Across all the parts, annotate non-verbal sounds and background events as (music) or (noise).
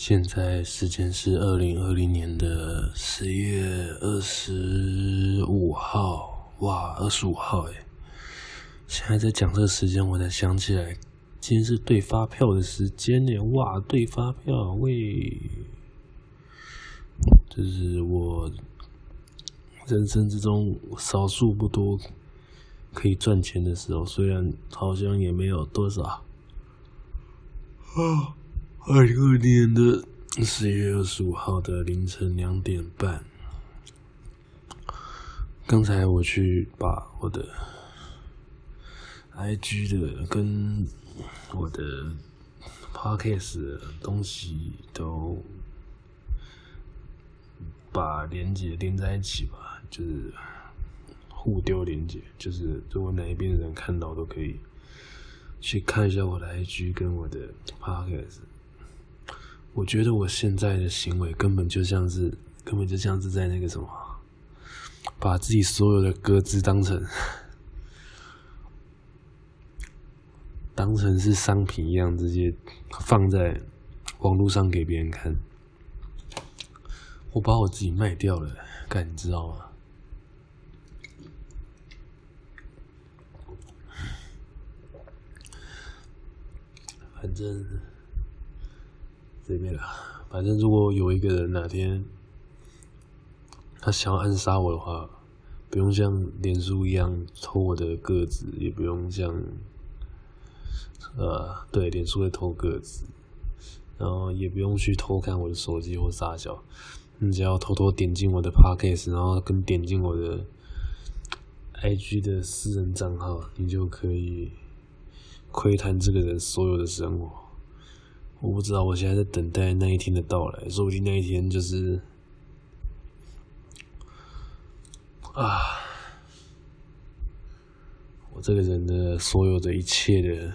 现在时间是二零二零年的十月二十五号，哇，二十五号诶，现在在讲这个时间，我才想起来，今天是对发票的时间呢，哇，对发票，喂，这是我人生之中少数不多可以赚钱的时候，虽然好像也没有多少，啊。二零二零年的十一月二十五号的凌晨两点半，刚才我去把我的 IG 的跟我的 Podcast 的东西都把连接连在一起吧，就是互丢连接，就是如果哪一边的人看到都可以去看一下我的 IG 跟我的 Podcast。我觉得我现在的行为根本就像是，根本就像是在那个什么，把自己所有的歌词当成，当成是商品一样，直接放在网络上给别人看。我把我自己卖掉了，干，你知道吗？反正。随便啦，反正如果有一个人哪天他想要暗杀我的话，不用像脸书一样偷我的个子，也不用像呃，对，脸书会偷个子，然后也不用去偷看我的手机或啥小，你只要偷偷点进我的 Podcast，然后跟点进我的 IG 的私人账号，你就可以窥探这个人所有的生活。我不知道，我现在在等待那一天的到来，说不定那一天就是啊，我这个人的所有的一切的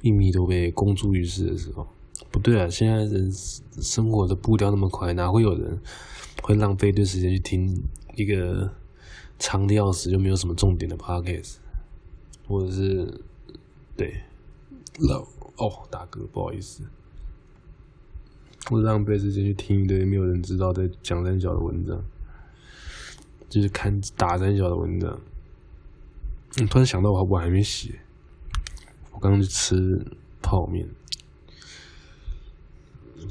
秘密都被公诸于世的时候。不对啊，现在人生活的步调那么快，哪会有人会浪费一段时间去听一个长的要死又没有什么重点的 podcast，或者是对老。哦，大哥，不好意思，我浪费时间去听一堆没有人知道在讲三小的文章，就是看打三小的文章。我突然想到，我碗还没洗，我刚刚去吃泡面。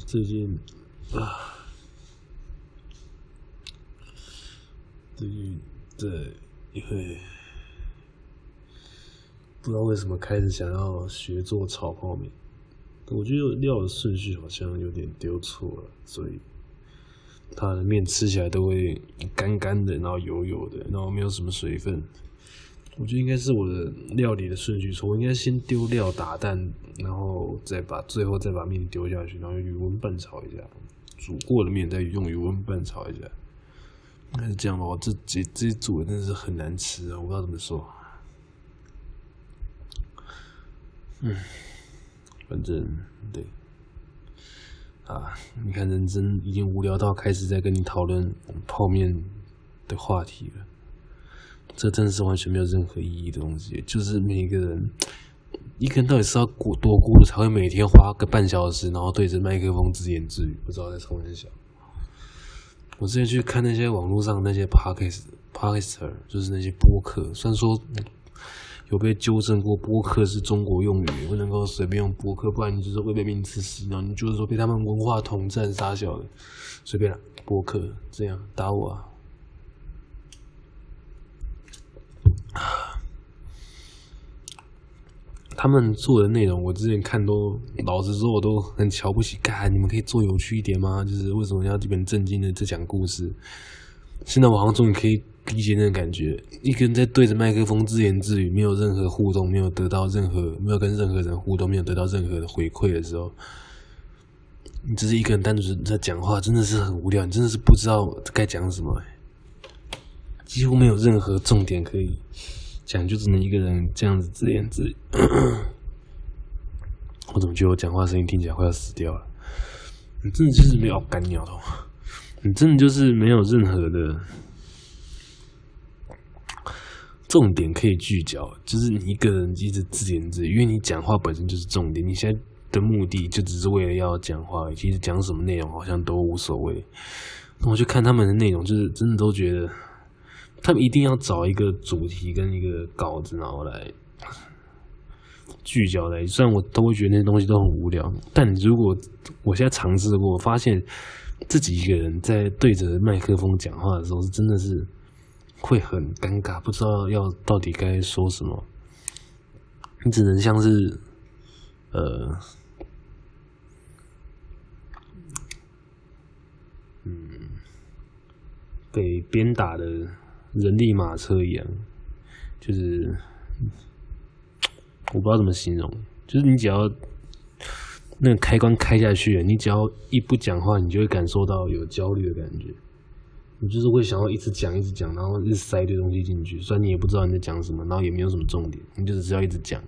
最近啊，最近在，因为。不知道为什么开始想要学做炒泡面，我觉得料的顺序好像有点丢错了，所以它的面吃起来都会干干的，然后油油的，然后没有什么水分。我觉得应该是我的料理的顺序错，我应该先丢料打蛋，然后再把最后再把面丢下去，然后用余温拌炒一下，煮过的面再用余温拌炒一下。应该是这样吧？我这这这煮的真的是很难吃啊，我不知道怎么说。嗯，反正对啊，你看，人真已经无聊到开始在跟你讨论泡面的话题了。这真的是完全没有任何意义的东西。就是每个人，一个人到底是要过多孤独，才会每天花个半小时，然后对着麦克风自言自语，不知道在冲三小。我之前去看那些网络上那些 podcast，podcaster，就是那些播客，虽然说。有被纠正过，播客是中国用语，不能够随便用播客，不然你就是会被名词洗脑。你就是说被他们文化统战杀小的，随便了，播客这样打我啊！他们做的内容，我之前看都，老实说，我都很瞧不起。干，你们可以做有趣一点吗？就是为什么要这本正经的在讲故事？现在我好像终于可以。理解那种感觉，一个人在对着麦克风自言自语，没有任何互动，没有得到任何，没有跟任何人互动，没有得到任何的回馈的时候，你只是一个人单独在讲话，真的是很无聊，你真的是不知道该讲什么，几乎没有任何重点可以讲，就只能一个人这样子自言自语。我怎么觉得我讲话声音听起来快要死掉了？你真的就是没有干鸟头，你真的就是没有任何的。重点可以聚焦，就是你一个人一直自言自语，因为你讲话本身就是重点。你现在的目的就只是为了要讲话，其实讲什么内容好像都无所谓。我去看他们的内容，就是真的都觉得他们一定要找一个主题跟一个稿子，然后来聚焦来。虽然我都会觉得那些东西都很无聊，但如果我现在尝试过，我发现自己一个人在对着麦克风讲话的时候，真的是会很尴尬，不知道要到底该说什么。你只能像是呃。嗯被鞭打的人力马车一样，就是我不知道怎么形容，就是你只要那个开关开下去，你只要一不讲话，你就会感受到有焦虑的感觉。你就是会想要一直讲一直讲，然后一直塞一堆东西进去，虽然你也不知道你在讲什么，然后也没有什么重点，你就只要一直讲，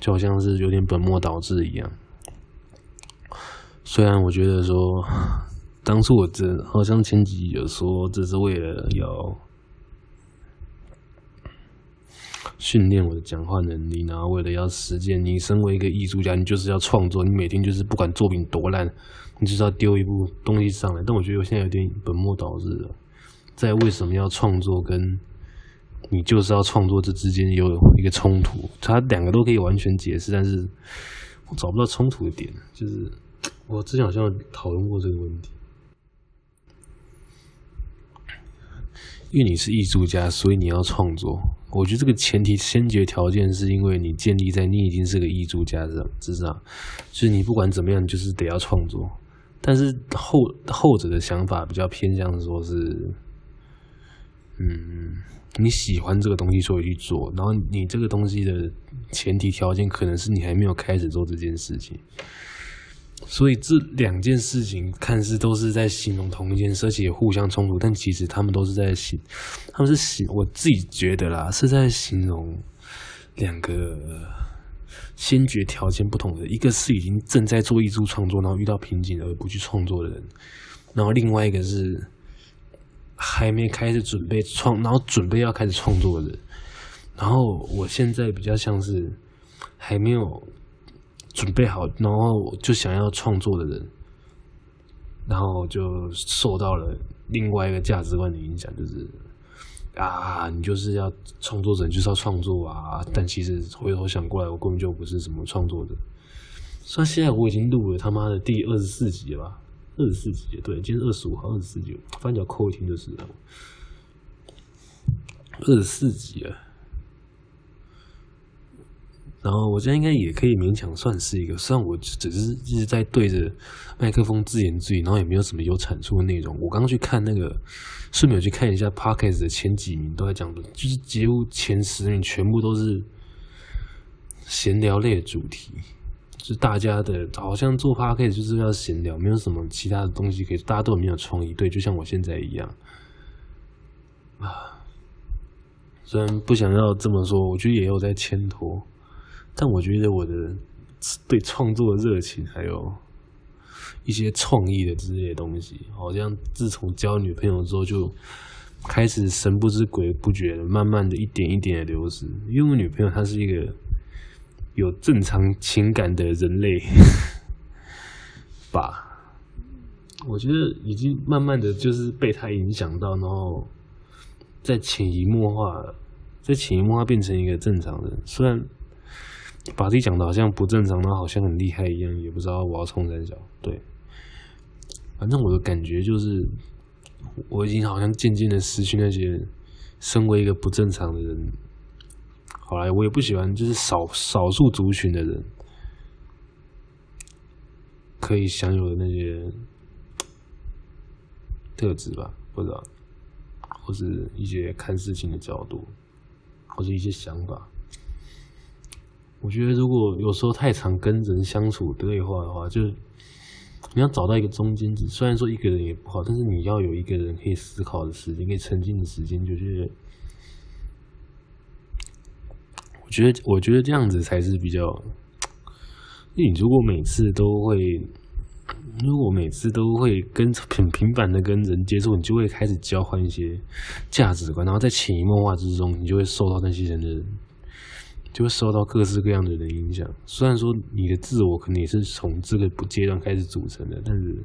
就好像是有点本末倒置一样。虽然我觉得说。当初我这好像前几集有说，这是为了要训练我的讲话能力，然后为了要实践。你身为一个艺术家，你就是要创作，你每天就是不管作品多烂，你就是要丢一部东西上来。但我觉得我现在有点本末倒置了，在为什么要创作跟你就是要创作这之间有一个冲突，它两个都可以完全解释，但是我找不到冲突的点。就是我之前好像讨论过这个问题。因为你是艺术家，所以你要创作。我觉得这个前提先决条件是因为你建立在你已经是个艺术家之上，就是你不管怎么样，就是得要创作。但是后后者的想法比较偏向说是，嗯，你喜欢这个东西，所以去做。然后你这个东西的前提条件可能是你还没有开始做这件事情。所以这两件事情看似都是在形容同一件事，而且互相冲突，但其实他们都是在形，他们是形，我自己觉得啦，是在形容两个先决条件不同的，一个是已经正在做艺术创作，然后遇到瓶颈而不去创作的人，然后另外一个是还没开始准备创，然后准备要开始创作的人，然后我现在比较像是还没有。准备好，然后就想要创作的人，然后就受到了另外一个价值观的影响，就是啊，你就是要创作者，就是要创作啊。但其实回头想过来，我根本就不是什么创作者。虽然现在我已经录了他妈的第二十四集了吧？二十四集，对，今天二十五号，二十四集，翻脚扣一听的时候，二十四集了。然后我觉得应该也可以勉强算是一个，虽然我只是一直在对着麦克风自言自语，然后也没有什么有产出的内容。我刚刚去看那个，顺便去看一下 Podcast 的前几名都在讲的，就是节目前十名全部都是闲聊类的主题，就是大家的好像做 Podcast 就是要闲聊，没有什么其他的东西可以，大家都没有创意。对，就像我现在一样啊，虽然不想要这么说，我觉得也有在牵拖。但我觉得我的对创作的热情，还有一些创意的这些东西，好像自从交女朋友之后，就开始神不知鬼不觉的，慢慢的一点一点的流失。因为我女朋友她是一个有正常情感的人类吧，我觉得已经慢慢的就是被她影响到，然后在潜移默化，在潜移默化变成一个正常人，虽然。把自己讲的好像不正常，然后好像很厉害一样，也不知道我要冲三角。对，反正我的感觉就是，我已经好像渐渐的失去那些身为一个不正常的人。好来，我也不喜欢就是少少数族群的人可以享有的那些特质吧，不知道，或是一些看事情的角度，或是一些想法。我觉得，如果有时候太常跟人相处对话的话，就是你要找到一个中间值。虽然说一个人也不好，但是你要有一个人可以思考的时间，可以沉浸的时间，就是我觉得，我觉得这样子才是比较。你如果每次都会，如果每次都会跟很频繁的跟人接触，你就会开始交换一些价值观，然后在潜移默化之中，你就会受到那些人的。就会受到各式各样的人影响。虽然说你的自我可能也是从这个阶段开始组成的，但是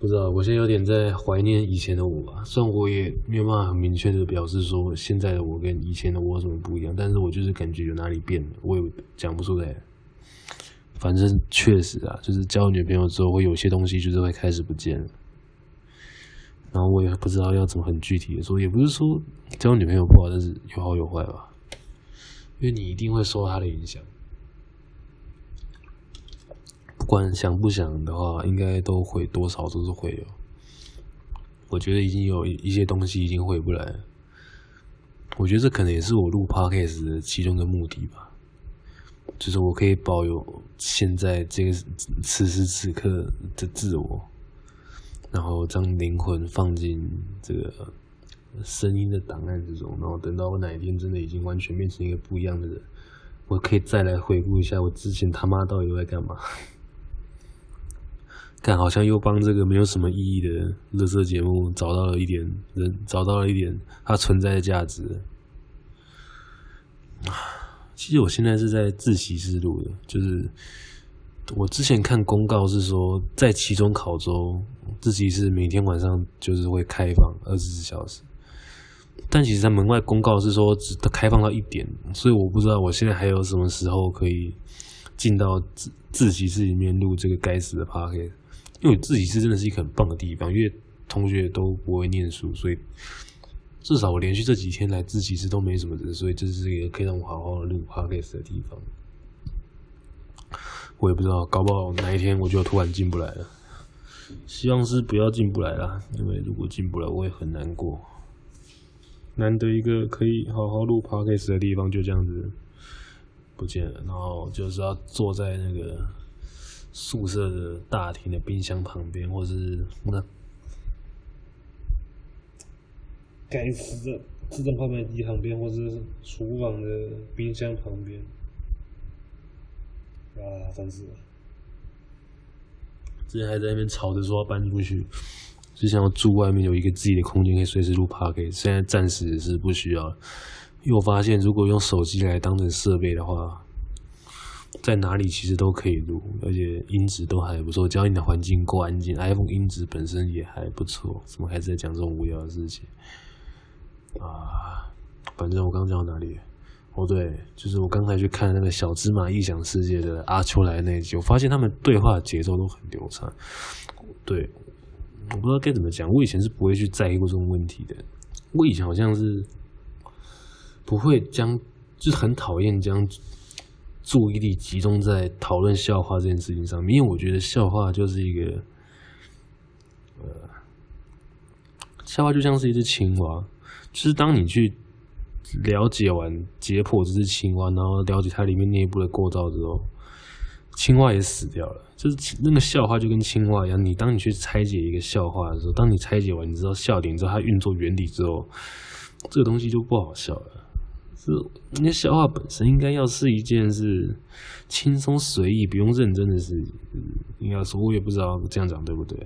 不知道，我现在有点在怀念以前的我吧。虽然我也没有办法很明确的表示说现在的我跟以前的我有什么不一样，但是我就是感觉有哪里变了，我也讲不出来。反正确实啊，就是交女朋友之后，会有些东西就是会开始不见了。然后我也不知道要怎么很具体的说，也不是说交女朋友不好，但是有好有坏吧。因为你一定会受他的影响，不管想不想的话，应该都会多少都是会有。我觉得已经有一些东西已经回不来了。我觉得这可能也是我录 podcast 的其中的目的吧，就是我可以保有现在这个此时此刻的自我。然后将灵魂放进这个声音的档案之中，然后等到我哪一天真的已经完全变成一个不一样的人，我可以再来回顾一下我之前他妈到底在干嘛。(laughs) 看，好像又帮这个没有什么意义的乐色节目找到了一点人，找到了一点它存在的价值。其实我现在是在自习室录的，就是。我之前看公告是说，在期中考周，自习室每天晚上就是会开放二十四小时。但其实，在门外公告是说只开放到一点，所以我不知道我现在还有什么时候可以进到自自习室里面录这个该死的 podcast。因为自习室真的是一个很棒的地方，因为同学都不会念书，所以至少我连续这几天来自习室都没什么人，所以这是一个可以让我好好录 podcast 的地方。我也不知道，搞不好哪一天我就突然进不来了。希望是不要进不来啦，因为如果进不来，我也很难过。难得一个可以好好录 podcast 的地方，就这样子不见了。然后就是要坐在那个宿舍的大厅的冰箱旁边，或是那该死的自动贩卖机旁边，或是厨房的冰箱旁边。啊，真是！之前还在那边吵着说要搬出去，只想要住外面有一个自己的空间，可以随时录 p o c a s t。现在暂时是不需要，因为我发现如果用手机来当成设备的话，在哪里其实都可以录，而且音质都还不错。只要你的环境够安静，iPhone 音质本身也还不错。怎么还在讲这种无聊的事情？啊，反正我刚讲到哪里？哦，对，就是我刚才去看那个《小芝麻异想世界》的阿秋来那一集，我发现他们对话节奏都很流畅。对，我不知道该怎么讲，我以前是不会去在意过这种问题的。我以前好像是不会将，就是很讨厌将注意力集中在讨论笑话这件事情上面，因为我觉得笑话就是一个，呃，笑话就像是一只青蛙，就是当你去。了解完解剖这只青蛙，然后了解它里面内部的构造之后，青蛙也死掉了。就是那个笑话就跟青蛙一样，你当你去拆解一个笑话的时候，当你拆解完你知道笑点之后，它运作原理之后，这个东西就不好笑了。是那笑话本身应该要是一件是轻松随意、不用认真的事情。应该说，我也不知道这样讲对不对。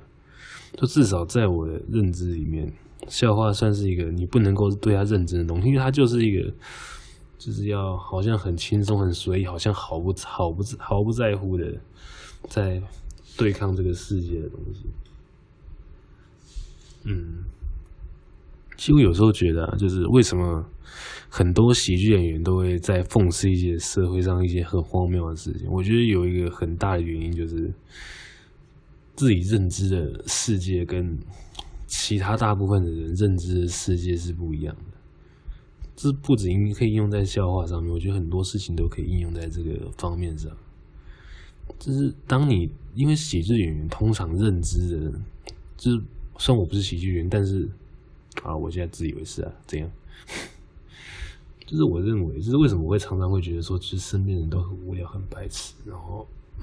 就至少在我的认知里面。笑话算是一个你不能够对它认真的东西，因为它就是一个，就是要好像很轻松、很随意，好像毫不、毫不、毫不在乎的在对抗这个世界的东西。嗯，其实我有时候觉得啊，就是为什么很多喜剧演员都会在讽刺一些社会上一些很荒谬的事情？我觉得有一个很大的原因就是自己认知的世界跟。其他大部分的人认知的世界是不一样的，这不止应可以应用在笑话上面，我觉得很多事情都可以应用在这个方面上。就是当你因为喜剧演员通常认知的，就是虽然我不是喜剧演员，但是啊，我现在自以为是啊，怎样？(laughs) 就是我认为，就是为什么我会常常会觉得说，其实身边人都很无聊、很白痴，然后，(coughs)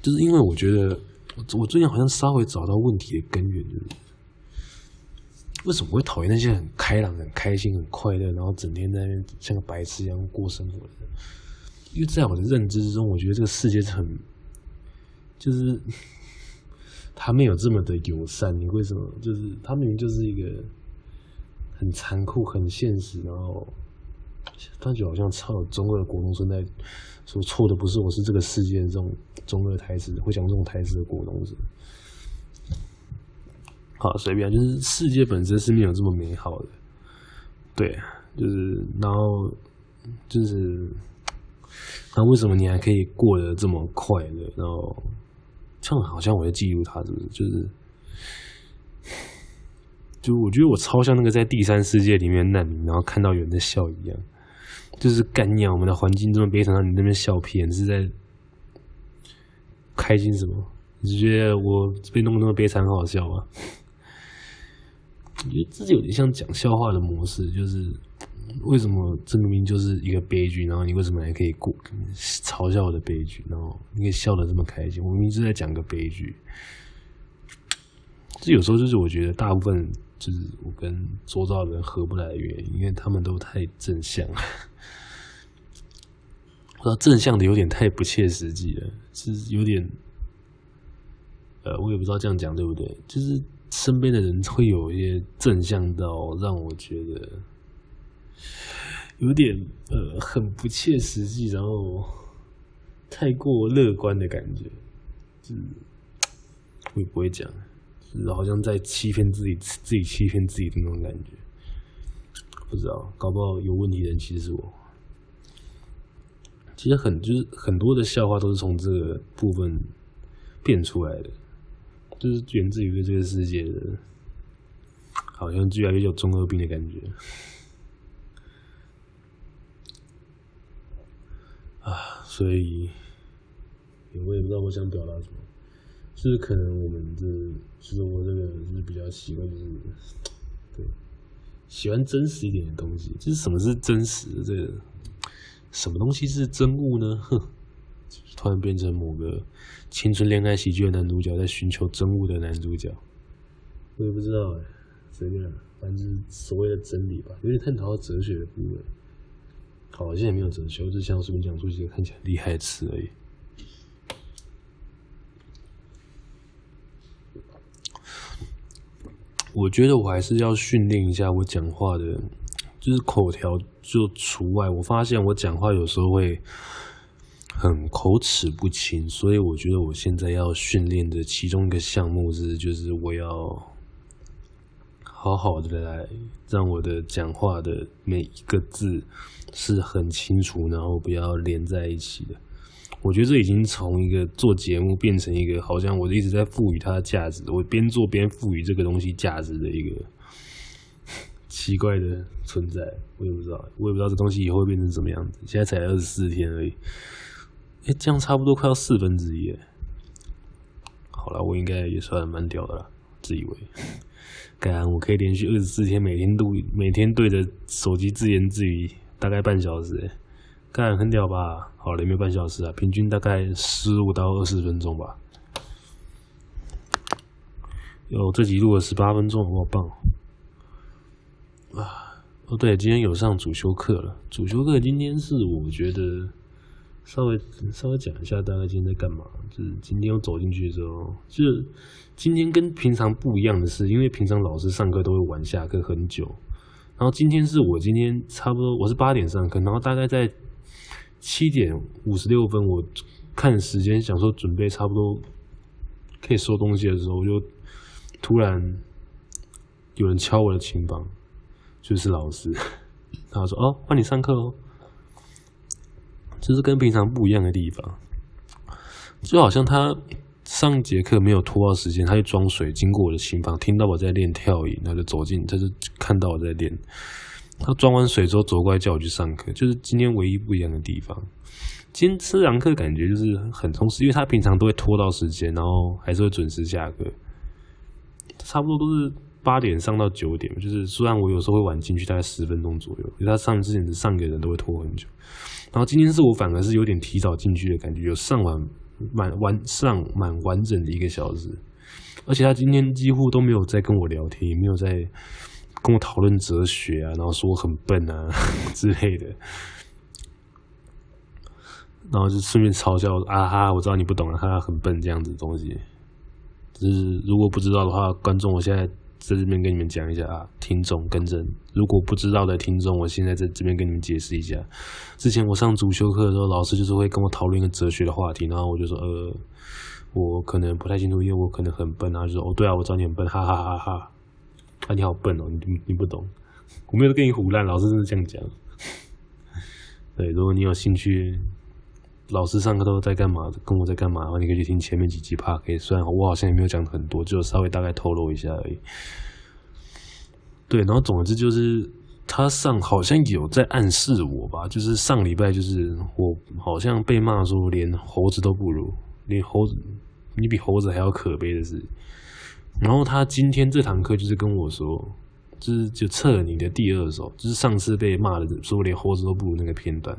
就是因为我觉得。我最近好像稍微找到问题的根源，就是为什么会讨厌那些很开朗、很开心、很快乐，然后整天在那边像个白痴一样过生活的？因为在我的认知之中，我觉得这个世界是很，就是他没有这么的友善。你为什么？就是他明明就是一个很残酷、很现实，然后感觉好像操中二的国中生在说错的不是我，是这个世界这种中二台词，会讲这种台词的国中生。好，随便，就是世界本身是没有这么美好的，对，就是然后就是那为什么你还可以过得这么快乐？然后这样好像我在记录他，是不是？就是。就我觉得我超像那个在第三世界里面难民，然后看到有人在笑一样，就是干鸟，我们的环境这么悲惨，让你那边笑屁，是在开心什么？你是觉得我被弄那么悲惨，好笑吗？我觉得自己有点像讲笑话的模式，就是为什么这明明就是一个悲剧，然后你为什么还可以过嘲笑我的悲剧，然后你可以笑得这么开心？我明明是在讲个悲剧。这有时候就是我觉得大部分。就是我跟周遭的人合不来的原因，因为他们都太正向了，(laughs) 说正向的有点太不切实际了，是有点，呃，我也不知道这样讲对不对，就是身边的人会有一些正向到让我觉得有点呃很不切实际，然后太过乐观的感觉，就是我也不会讲。好像在欺骗自己，自己欺骗自己的那种感觉，不知道，搞不好有问题的人其实是我。其实很就是很多的笑话都是从这个部分变出来的，就是源自于这个世界的，好像越来越有中二病的感觉。啊，所以我也不知道我想表达什么。就是可能我们这，其实我这个就是比较习惯，就是对喜欢真实一点的东西。就是什么是真实？这个什么东西是真物呢？哼，突然变成某个青春恋爱喜剧的男主角在寻求真物的男主角，我也不知道哎，随便，反正所谓的真理吧，有点探讨到哲学的部分。好，现在也没有哲学，我只想随便讲出一些看起来厉害的词而已。我觉得我还是要训练一下我讲话的，就是口条就除外。我发现我讲话有时候会很口齿不清，所以我觉得我现在要训练的其中一个项目是，就是我要好好的来让我的讲话的每一个字是很清楚，然后不要连在一起的。我觉得这已经从一个做节目变成一个好像我一直在赋予它的价值，我边做边赋予这个东西价值的一个奇怪的存在。我也不知道，我也不知道这东西以后会变成什么样子。现在才二十四天而已，哎，这样差不多快要四分之一。好了，我应该也算蛮屌的了，自以为。(laughs) 干，我可以连续二十四天每天都，每天对着手机自言自语大概半小时。干，很屌吧？好了，没有半小时啊，平均大概十五到二十分钟吧。有这集录了十八分钟，好棒！啊，哦对，今天有上主修课了。主修课今天是我觉得稍微稍微讲一下大概今天在干嘛。就是今天我走进去的时候，就是今天跟平常不一样的是，因为平常老师上课都会晚下课很久，然后今天是我今天差不多我是八点上课，然后大概在。七点五十六分，我看时间，想说准备差不多可以收东西的时候，就突然有人敲我的琴房，就是老师，(laughs) 他说：“哦，帮你上课哦。”这是跟平常不一样的地方，就好像他上节课没有拖到时间，他就装水经过我的琴房，听到我在练跳椅，他就走进，他就看到我在练。他装完水之后走过来叫我去上课，就是今天唯一不一样的地方。今天这堂课感觉就是很充实，因为他平常都会拖到时间，然后还是会准时下课，差不多都是八点上到九点。就是虽然我有时候会晚进去大概十分钟左右，因为他上之前上给人都会拖很久。然后今天是我反而是有点提早进去的感觉，有上完满完上满完整的一个小时，而且他今天几乎都没有在跟我聊天，也没有在。跟我讨论哲学啊，然后说我很笨啊 (laughs) 之类的，然后就顺便嘲笑啊哈，我知道你不懂啊，哈哈，很笨这样子的东西。就是如果不知道的话，观众，我现在在这边跟你们讲一下啊，听众跟着，如果不知道的听众，我现在在这边跟你们解释一下。之前我上主修课的时候，老师就是会跟我讨论一个哲学的话题，然后我就说，呃，我可能不太清楚，因为我可能很笨啊，就说，哦，对啊，我知道你很笨，哈哈哈哈，啊，你好笨哦，你你不懂，我没有跟你胡烂，老师真的这样讲。(laughs) 对，如果你有兴趣。老师上课都在干嘛？跟我在干嘛？然后你可以去听前面几集 Podcast，虽然我好像也没有讲很多，就稍微大概透露一下而已。对，然后总之就是他上好像有在暗示我吧，就是上礼拜就是我好像被骂说连猴子都不如，连猴子你比猴子还要可悲的是。然后他今天这堂课就是跟我说，就是就测你的第二首，就是上次被骂的说连猴子都不如那个片段。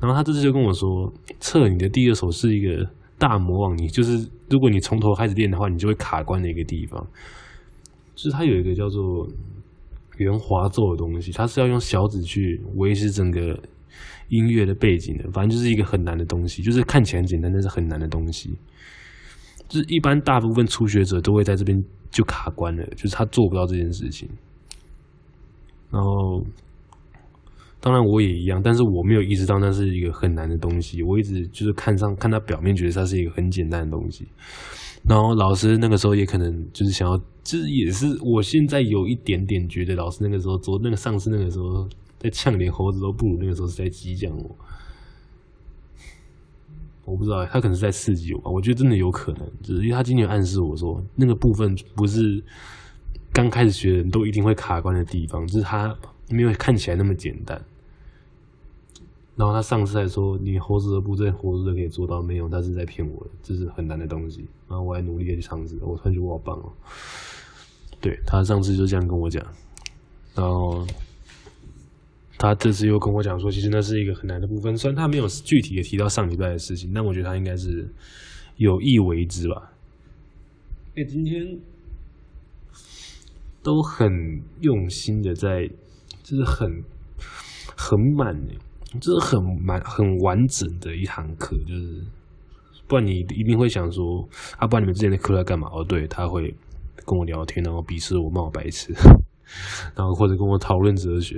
然后他这次就跟我说，测你的第二首是一个大魔王，你就是如果你从头开始练的话，你就会卡关的一个地方。就是它有一个叫做圆滑奏的东西，它是要用小指去维持整个音乐的背景的，反正就是一个很难的东西，就是看起来很简单，但是很难的东西。就是一般大部分初学者都会在这边就卡关了，就是他做不到这件事情。然后。当然我也一样，但是我没有意识到那是一个很难的东西。我一直就是看上看他表面，觉得它是一个很简单的东西。然后老师那个时候也可能就是想要，就是也是我现在有一点点觉得老师那个时候做那个上次那个时候在呛，连猴子都不如，那个时候是在激将我。我不知道他可能是在刺激我吧，我觉得真的有可能，就是因为他今天暗示我说那个部分不是刚开始学人都一定会卡关的地方，就是他没有看起来那么简单。然后他上次还说：“你猴子的步骤，猴子都可以做到。”没有，他是在骗我，这是很难的东西。然后我还努力的去尝试，我突然觉得我好棒哦。对，他上次就这样跟我讲，然后他这次又跟我讲说，其实那是一个很难的部分。虽然他没有具体的提到上礼拜的事情，但我觉得他应该是有意为之吧。哎，今天都很用心的在，就是很很满的。这是很蛮很完整的一堂课，就是不然你一定会想说，啊，不然你们之前的课在干嘛？哦，对，他会跟我聊天，然后鄙视我，骂我白痴，(laughs) 然后或者跟我讨论哲学，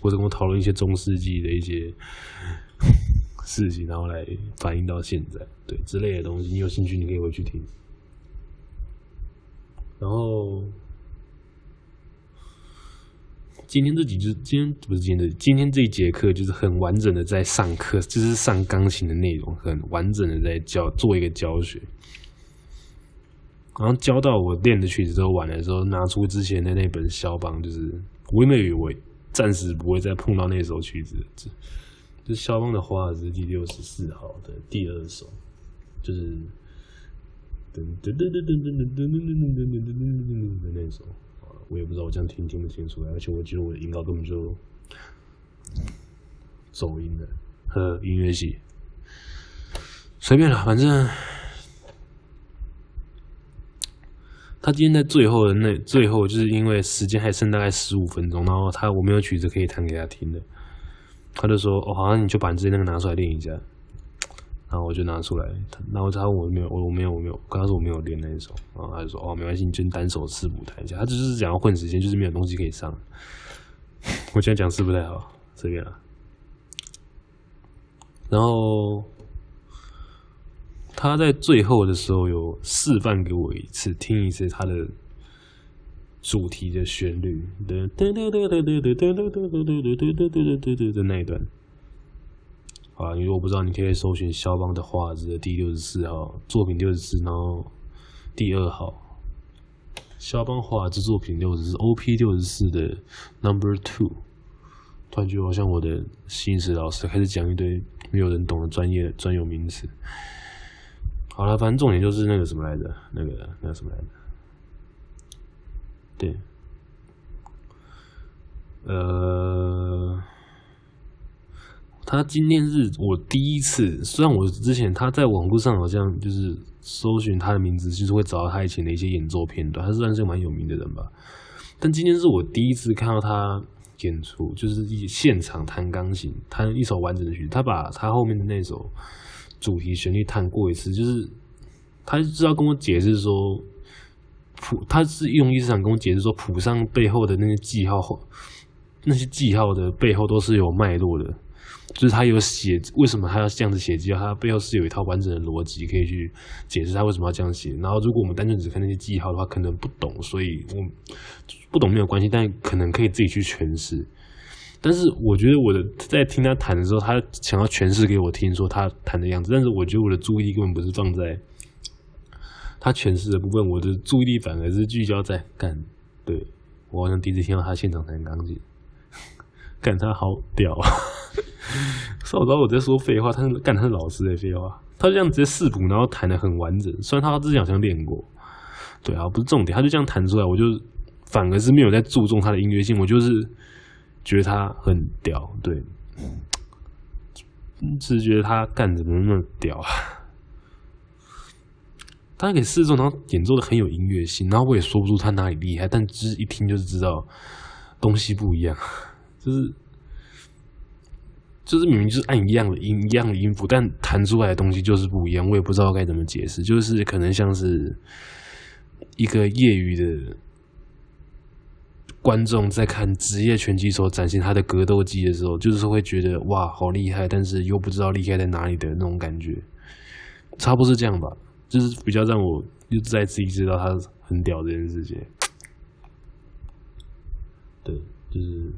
或者跟我讨论一些中世纪的一些 (laughs) 事情，然后来反映到现在，对之类的东西，你有兴趣你可以回去听，然后。今天这几就是今天不是今天的，今天这一节课就是很完整的在上课，就是上钢琴的内容，很完整的在教做一个教学。然后教到我练的曲子都完的时候，拿出之前的那本肖邦，就是我以为我暂时不会再碰到那首曲子，这就肖邦的华尔兹第六十四号的第二首，就是噔噔噔噔噔噔噔噔噔噔噔噔噔噔的那首。我也不知道我这样听听不清楚，而且我觉得我的音高根本就走音的。和，音乐系随便了，反正他今天在最后的那最后，就是因为时间还剩大概十五分钟，然后他我没有曲子可以弹给他听的，他就说：“哦，好像你就把你之前那个拿出来练一下。”然后我就拿出来，然后他问我没有，我我没有，我没有，跟他说我没有练那一首，然后他就说哦，没关系，你就单手四舞弹一下，他只是想要混时间，就是没有东西可以上。(laughs) 我现在讲词不太好，这个啊。然后他在最后的时候有示范给我一次，听一次他的主题的旋律，嘟嘟嘟嘟嘟嘟嘟嘟嘟嘟嘟嘟嘟嘟嘟的那一段。啊，因为我不知道，你可以搜寻肖邦的华尔兹的第六十四号作品六十四，然后第二号肖邦华尔兹作品六十四，OP 六十四的 Number Two。突然觉得好像我的新史老师开始讲一堆没有人懂的专业专有名词。好了，反正重点就是那个什么来着，那个那个什么来着？对，呃。他今天是我第一次，虽然我之前他在网络上好像就是搜寻他的名字，就是会找到他以前的一些演奏片段，他算是蛮有名的人吧。但今天是我第一次看到他演出，就是一现场弹钢琴，弹一首完整的曲。他把他后面的那首主题旋律弹过一次，就是他知道跟我解释说，谱，他是用意思想跟我解释说，谱上背后的那些记号，那些记号的背后都是有脉络的，就是他有写为什么他要这样子写记号，他背后是有一套完整的逻辑可以去解释他为什么要这样写。然后，如果我们单纯只看那些记号的话，可能不懂，所以我不懂没有关系，但可能可以自己去诠释。但是我觉得我的在听他弹的时候，他想要诠释给我听，说他弹的样子。但是我觉得我的注意力根本不是放在他诠释的部分，我的注意力反而是聚焦在干。对，我好像第一次听到他现场弹钢琴，(laughs) 干他好屌啊！(laughs) 稍早我在说废话，他是干他是老师的废话，他就这样直接视谱，然后弹的很完整。虽然他之前好像练过，对啊，不是重点，他就这样弹出来，我就反而是没有在注重他的音乐性，我就是。觉得他很屌，对，只是觉得他干怎么那么屌啊？他给四奏，然后演奏的很有音乐性，然后我也说不出他哪里厉害，但只是一听就是知道东西不一样，(laughs) 就是就是明明就是按一样的音，一样的音符，但弹出来的东西就是不一样，我也不知道该怎么解释，就是可能像是一个业余的。观众在看职业拳击手展现他的格斗技的时候，就是会觉得哇，好厉害，但是又不知道厉害在哪里的那种感觉，差不多是这样吧。就是比较让我又再次意识到他很屌这件事情。对，就是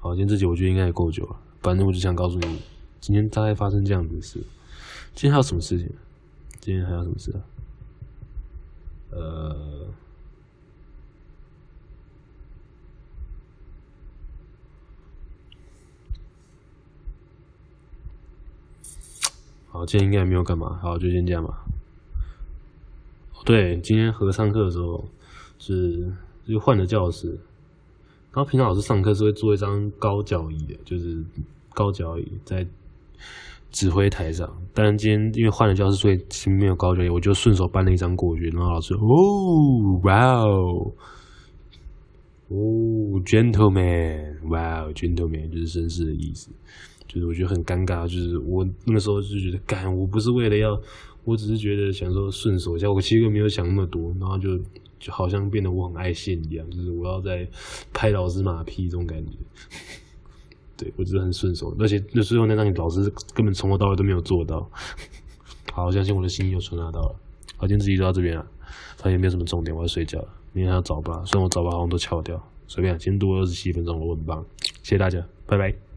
好，今天这集我觉得应该也够久了。反正我就想告诉你，今天大概发生这样子的事。今天还有什么事情？今天还有什么事啊？呃。(tsk) 好，今天应该也没有干嘛，好，就先这样吧。对，今天合唱课的时候是就换了教室，然后平常老师上课是会坐一张高脚椅的，就是高脚椅在指挥台上。但今天因为换了教室，所以前面有高脚椅，我就顺手搬了一张过去。然后老师，哦，哇哦，哦，gentleman，哇哦，gentleman 就是绅士的意思。就是我觉得很尴尬，就是我那个时候就觉得，干，我不是为了要，我只是觉得想说顺手一下，我其实没有想那么多，然后就就好像变得我很爱现一样，就是我要在拍老师马屁这种感觉。对，我只是很顺手，而且那最后那让你老师根本从头到尾都没有做到。好，我相信我的心意又传达到了。好，今天自己就到这边了，发现没有什么重点，我要睡觉了，明天还要早八，虽然我早八好像都翘掉，随便，今天多二十七分钟，我很棒，谢谢大家，拜拜。